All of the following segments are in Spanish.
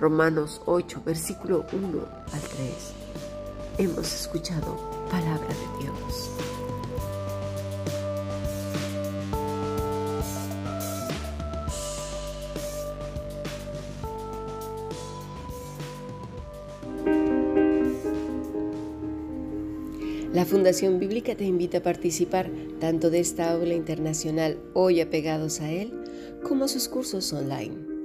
Romanos 8, versículo 1 al 3. Hemos escuchado palabra de Dios. La Fundación Bíblica te invita a participar tanto de esta aula internacional hoy apegados a él como a sus cursos online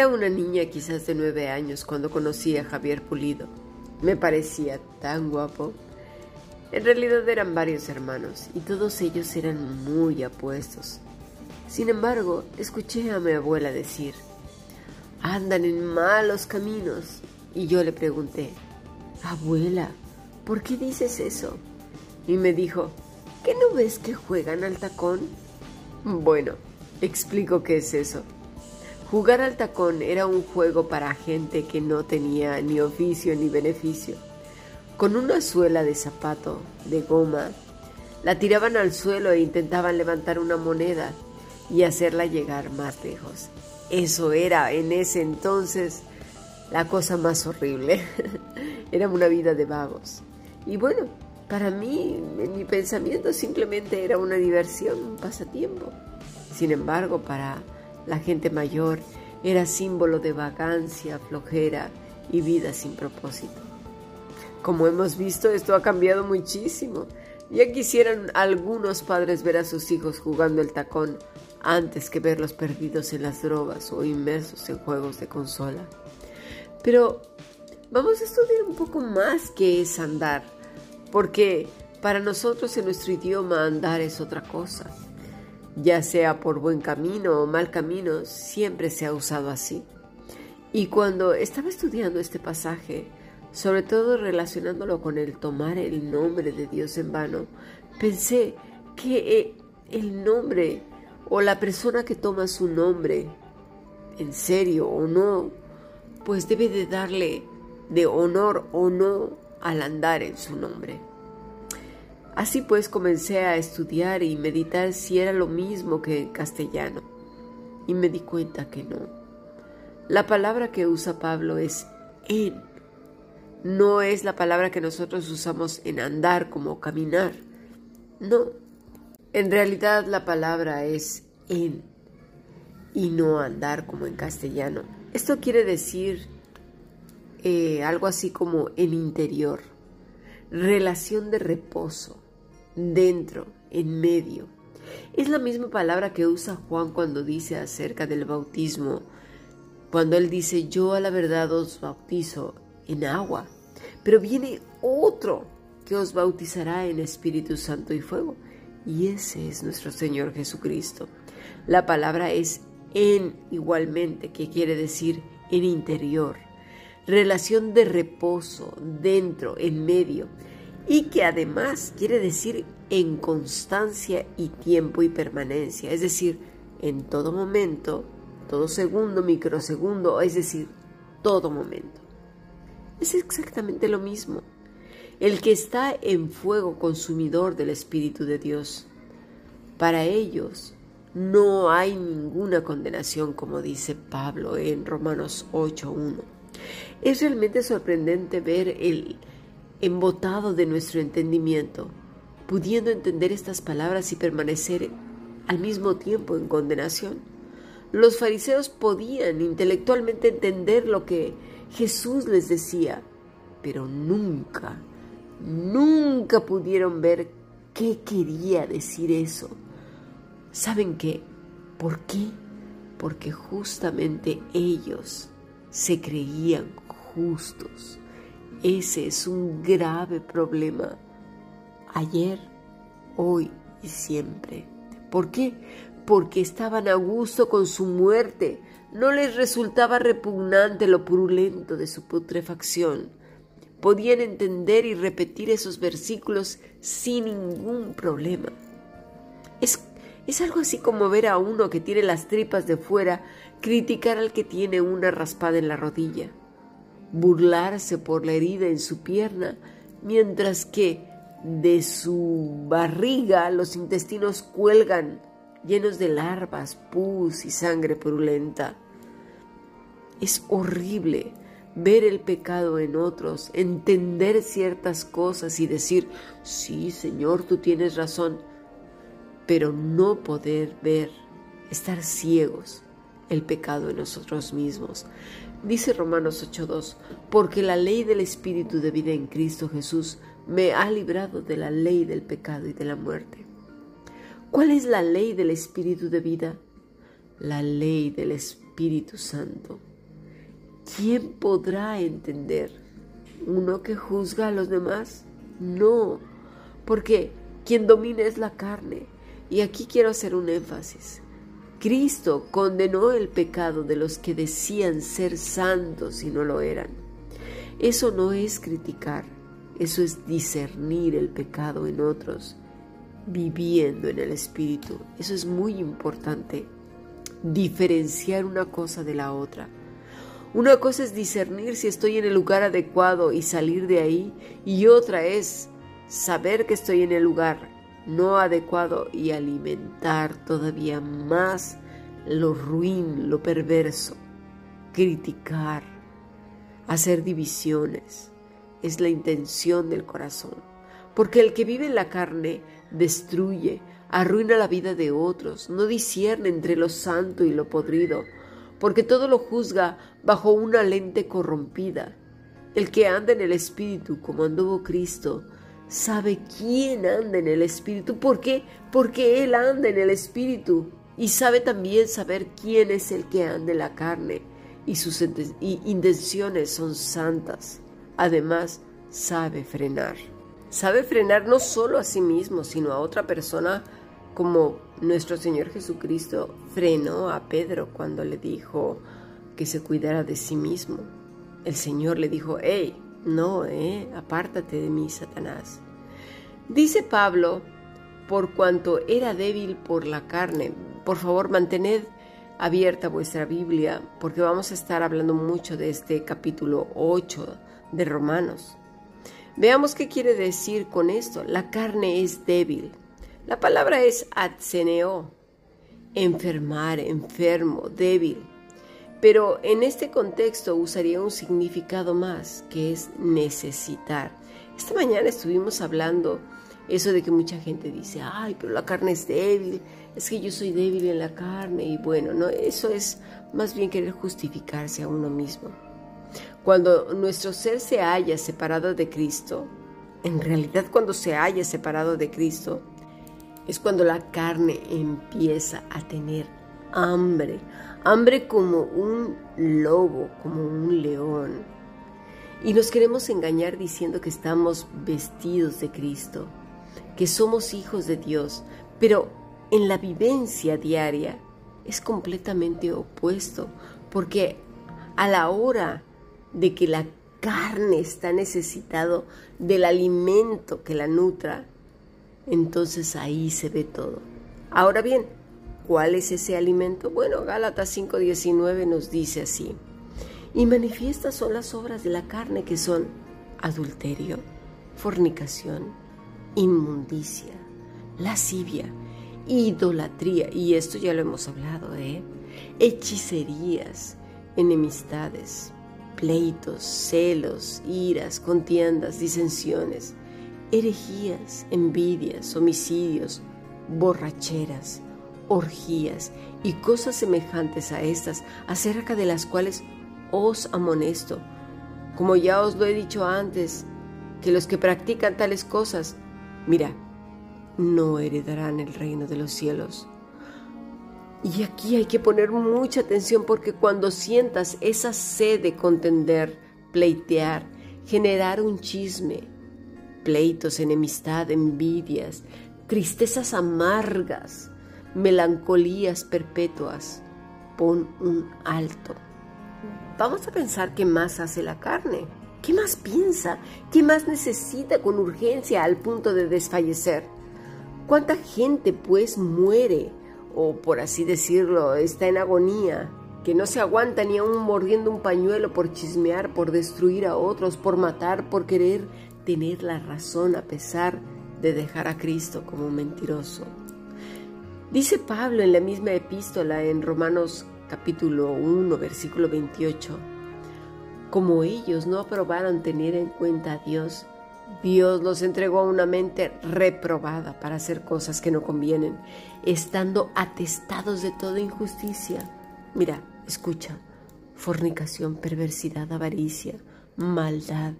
Era una niña quizás de nueve años cuando conocí a Javier Pulido. Me parecía tan guapo. En realidad eran varios hermanos y todos ellos eran muy apuestos. Sin embargo, escuché a mi abuela decir, andan en malos caminos. Y yo le pregunté, abuela, ¿por qué dices eso? Y me dijo, ¿qué no ves que juegan al tacón? Bueno, explico qué es eso. Jugar al tacón era un juego para gente que no tenía ni oficio ni beneficio. Con una suela de zapato, de goma, la tiraban al suelo e intentaban levantar una moneda y hacerla llegar más lejos. Eso era en ese entonces la cosa más horrible. era una vida de vagos. Y bueno, para mí, en mi pensamiento simplemente era una diversión, un pasatiempo. Sin embargo, para la gente mayor era símbolo de vagancia, flojera y vida sin propósito. Como hemos visto, esto ha cambiado muchísimo. Ya quisieran algunos padres ver a sus hijos jugando el tacón antes que verlos perdidos en las drogas o inmersos en juegos de consola. Pero vamos a estudiar un poco más qué es andar, porque para nosotros en nuestro idioma andar es otra cosa ya sea por buen camino o mal camino, siempre se ha usado así. Y cuando estaba estudiando este pasaje, sobre todo relacionándolo con el tomar el nombre de Dios en vano, pensé que eh, el nombre o la persona que toma su nombre, en serio o no, pues debe de darle de honor o no al andar en su nombre. Así pues comencé a estudiar y meditar si era lo mismo que en castellano, y me di cuenta que no. La palabra que usa Pablo es en, no es la palabra que nosotros usamos en andar como caminar, no. En realidad la palabra es en y no andar como en castellano. Esto quiere decir eh, algo así como en interior relación de reposo, dentro, en medio. Es la misma palabra que usa Juan cuando dice acerca del bautismo, cuando él dice, yo a la verdad os bautizo en agua, pero viene otro que os bautizará en Espíritu Santo y fuego, y ese es nuestro Señor Jesucristo. La palabra es en igualmente, que quiere decir en interior relación de reposo, dentro, en medio, y que además quiere decir en constancia y tiempo y permanencia, es decir, en todo momento, todo segundo, microsegundo, es decir, todo momento. Es exactamente lo mismo. El que está en fuego consumidor del Espíritu de Dios. Para ellos no hay ninguna condenación, como dice Pablo en Romanos 8.1. Es realmente sorprendente ver el embotado de nuestro entendimiento, pudiendo entender estas palabras y permanecer al mismo tiempo en condenación. Los fariseos podían intelectualmente entender lo que Jesús les decía, pero nunca, nunca pudieron ver qué quería decir eso. ¿Saben qué? ¿Por qué? Porque justamente ellos se creían justos. Ese es un grave problema. Ayer, hoy y siempre. ¿Por qué? Porque estaban a gusto con su muerte. No les resultaba repugnante lo purulento de su putrefacción. Podían entender y repetir esos versículos sin ningún problema. Es, es algo así como ver a uno que tiene las tripas de fuera criticar al que tiene una raspada en la rodilla burlarse por la herida en su pierna, mientras que de su barriga los intestinos cuelgan llenos de larvas, pus y sangre purulenta. Es horrible ver el pecado en otros, entender ciertas cosas y decir, sí, Señor, tú tienes razón, pero no poder ver, estar ciegos el pecado en nosotros mismos. Dice Romanos 8.2, porque la ley del Espíritu de vida en Cristo Jesús me ha librado de la ley del pecado y de la muerte. ¿Cuál es la ley del Espíritu de vida? La ley del Espíritu Santo. ¿Quién podrá entender? ¿Uno que juzga a los demás? No, porque quien domina es la carne. Y aquí quiero hacer un énfasis. Cristo condenó el pecado de los que decían ser santos y no lo eran. Eso no es criticar, eso es discernir el pecado en otros, viviendo en el Espíritu. Eso es muy importante, diferenciar una cosa de la otra. Una cosa es discernir si estoy en el lugar adecuado y salir de ahí, y otra es saber que estoy en el lugar no adecuado y alimentar todavía más lo ruin, lo perverso, criticar, hacer divisiones. Es la intención del corazón. Porque el que vive en la carne destruye, arruina la vida de otros, no discierne entre lo santo y lo podrido, porque todo lo juzga bajo una lente corrompida. El que anda en el Espíritu, como anduvo Cristo, sabe quién anda en el Espíritu. ¿Por qué? Porque Él anda en el Espíritu y sabe también saber quién es el que anda en la carne y sus intenciones son santas. Además, sabe frenar. Sabe frenar no solo a sí mismo, sino a otra persona como nuestro Señor Jesucristo frenó a Pedro cuando le dijo que se cuidara de sí mismo. El Señor le dijo, hey, no, eh, apártate de mí, Satanás. Dice Pablo, por cuanto era débil por la carne. Por favor, mantened abierta vuestra Biblia, porque vamos a estar hablando mucho de este capítulo 8 de Romanos. Veamos qué quiere decir con esto. La carne es débil. La palabra es atseneo, enfermar, enfermo, débil pero en este contexto usaría un significado más, que es necesitar. Esta mañana estuvimos hablando eso de que mucha gente dice, ay, pero la carne es débil, es que yo soy débil en la carne, y bueno, no, eso es más bien querer justificarse a uno mismo. Cuando nuestro ser se haya separado de Cristo, en realidad cuando se haya separado de Cristo, es cuando la carne empieza a tener hambre, hambre como un lobo, como un león. Y nos queremos engañar diciendo que estamos vestidos de Cristo, que somos hijos de Dios, pero en la vivencia diaria es completamente opuesto, porque a la hora de que la carne está necesitado del alimento que la nutra, entonces ahí se ve todo. Ahora bien, ¿Cuál es ese alimento? Bueno, Gálatas 5:19 nos dice así. Y manifiestas son las obras de la carne que son adulterio, fornicación, inmundicia, lascivia, idolatría, y esto ya lo hemos hablado, ¿eh? Hechicerías, enemistades, pleitos, celos, iras, contiendas, disensiones, herejías, envidias, homicidios, borracheras, orgías y cosas semejantes a estas, acerca de las cuales os amonesto. Como ya os lo he dicho antes, que los que practican tales cosas, mira, no heredarán el reino de los cielos. Y aquí hay que poner mucha atención porque cuando sientas esa sed de contender, pleitear, generar un chisme, pleitos, enemistad, envidias, tristezas amargas, melancolías perpetuas, pon un alto. Vamos a pensar qué más hace la carne, qué más piensa, qué más necesita con urgencia al punto de desfallecer. ¿Cuánta gente pues muere o por así decirlo, está en agonía, que no se aguanta ni aún mordiendo un pañuelo por chismear, por destruir a otros, por matar, por querer tener la razón a pesar de dejar a Cristo como mentiroso. Dice Pablo en la misma epístola en Romanos capítulo 1, versículo 28, como ellos no aprobaron tener en cuenta a Dios, Dios los entregó a una mente reprobada para hacer cosas que no convienen, estando atestados de toda injusticia. Mira, escucha, fornicación, perversidad, avaricia, maldad,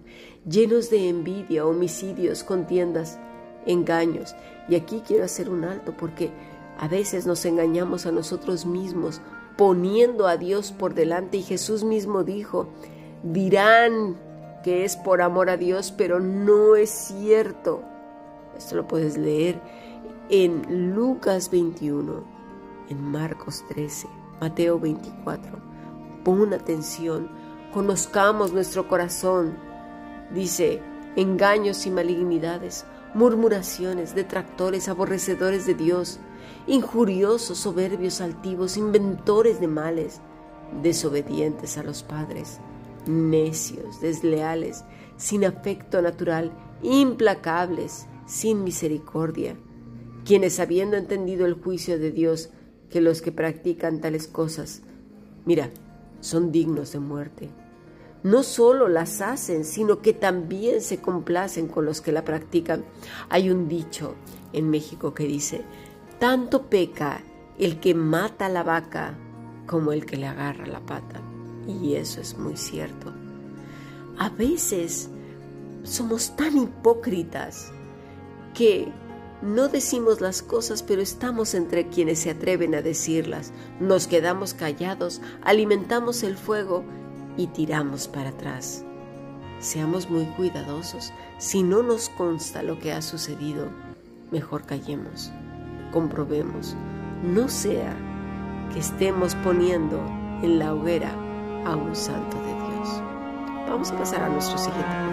llenos de envidia, homicidios, contiendas, engaños. Y aquí quiero hacer un alto porque a veces nos engañamos a nosotros mismos poniendo a Dios por delante y Jesús mismo dijo, dirán que es por amor a Dios, pero no es cierto. Esto lo puedes leer en Lucas 21, en Marcos 13, Mateo 24. Pon atención, conozcamos nuestro corazón. Dice, engaños y malignidades, murmuraciones, detractores, aborrecedores de Dios, injuriosos, soberbios, altivos, inventores de males, desobedientes a los padres necios, desleales, sin afecto natural, implacables, sin misericordia, quienes habiendo entendido el juicio de Dios, que los que practican tales cosas, mira, son dignos de muerte. No solo las hacen, sino que también se complacen con los que la practican. Hay un dicho en México que dice, tanto peca el que mata a la vaca como el que le agarra la pata. Y eso es muy cierto. A veces somos tan hipócritas que no decimos las cosas, pero estamos entre quienes se atreven a decirlas. Nos quedamos callados, alimentamos el fuego y tiramos para atrás. Seamos muy cuidadosos. Si no nos consta lo que ha sucedido, mejor callemos, comprobemos. No sea que estemos poniendo en la hoguera a un santo de Dios. Vamos a pasar a nuestro siguiente.